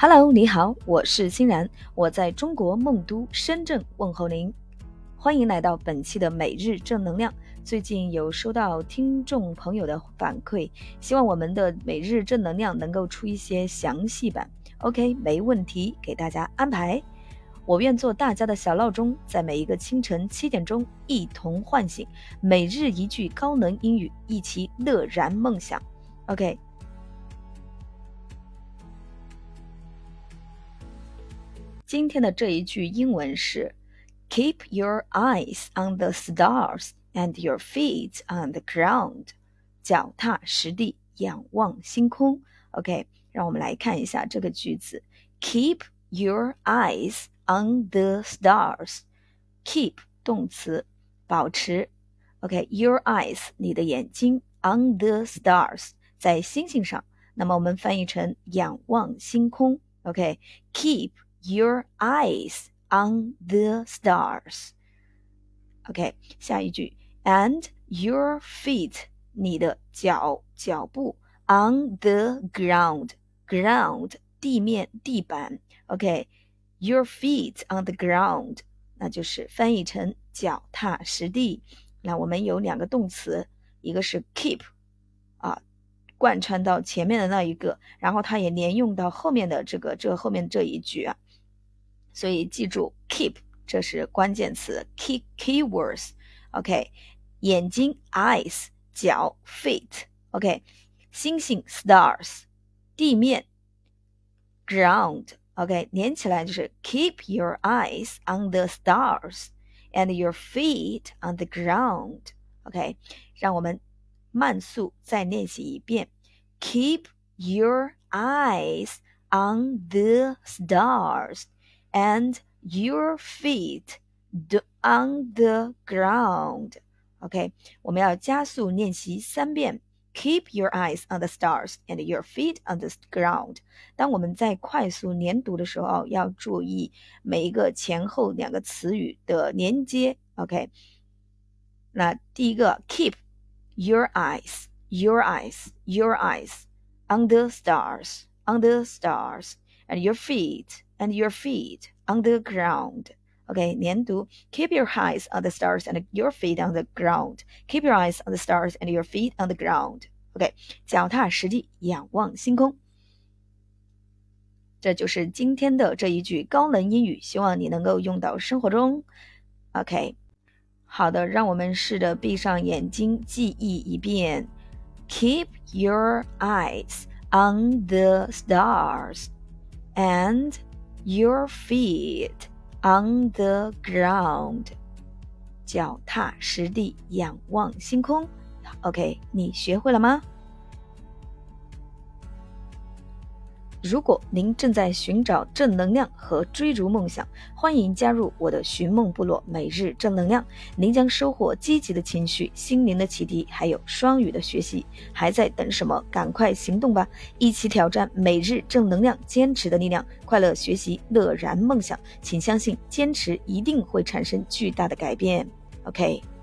Hello，你好，我是欣然，我在中国梦都深圳问候您，欢迎来到本期的每日正能量。最近有收到听众朋友的反馈，希望我们的每日正能量能够出一些详细版。OK，没问题，给大家安排。我愿做大家的小闹钟，在每一个清晨七点钟一同唤醒。每日一句高能英语，一起乐然梦想。OK。今天的这一句英文是：Keep your eyes on the stars and your feet on the ground，脚踏实地，仰望星空。OK，让我们来看一下这个句子：Keep your eyes on the stars。Keep 动词，保持。OK，your eyes 你的眼睛 on the stars 在星星上。那么我们翻译成仰望星空。OK，keep。 Your eyes on the stars. OK，下一句，and your feet，你的脚脚步 on the ground，ground 地面地板。OK，your feet on the ground，那就是翻译成脚踏实地。那我们有两个动词，一个是 keep，啊，贯穿到前面的那一个，然后它也连用到后面的这个这后面这一句啊。所以记住，keep 这是关键词，key keywords，OK，眼睛 eyes，脚 feet，OK，星星 stars，地面 ground，OK，连起来就是 keep your eyes on the stars and your feet on the ground，OK，让我们慢速再练习一遍，keep your eyes on the stars。 and your feet on the ground. OK，我们要加速练习三遍。Keep your eyes on the stars and your feet on the ground。当我们在快速连读的时候，要注意每一个前后两个词语的连接。OK，那第一个 keep your eyes, your eyes, your eyes on the stars, on the stars, and your feet and your feet on the ground. OK，连读，Keep your eyes on the stars and your feet on the ground. Keep your eyes on the stars and your feet on the ground. OK，脚踏实地，仰望星空。这就是今天的这一句高能英语，希望你能够用到生活中。OK，好的，让我们试着闭上眼睛，记忆一遍。Keep your eyes on the stars and your feet on the ground，脚踏实地，仰望星空。OK，你学会了吗？如果您正在寻找正能量和追逐梦想，欢迎加入我的寻梦部落，每日正能量，您将收获积极的情绪、心灵的启迪，还有双语的学习。还在等什么？赶快行动吧！一起挑战每日正能量，坚持的力量，快乐学习，乐然梦想。请相信，坚持一定会产生巨大的改变。OK。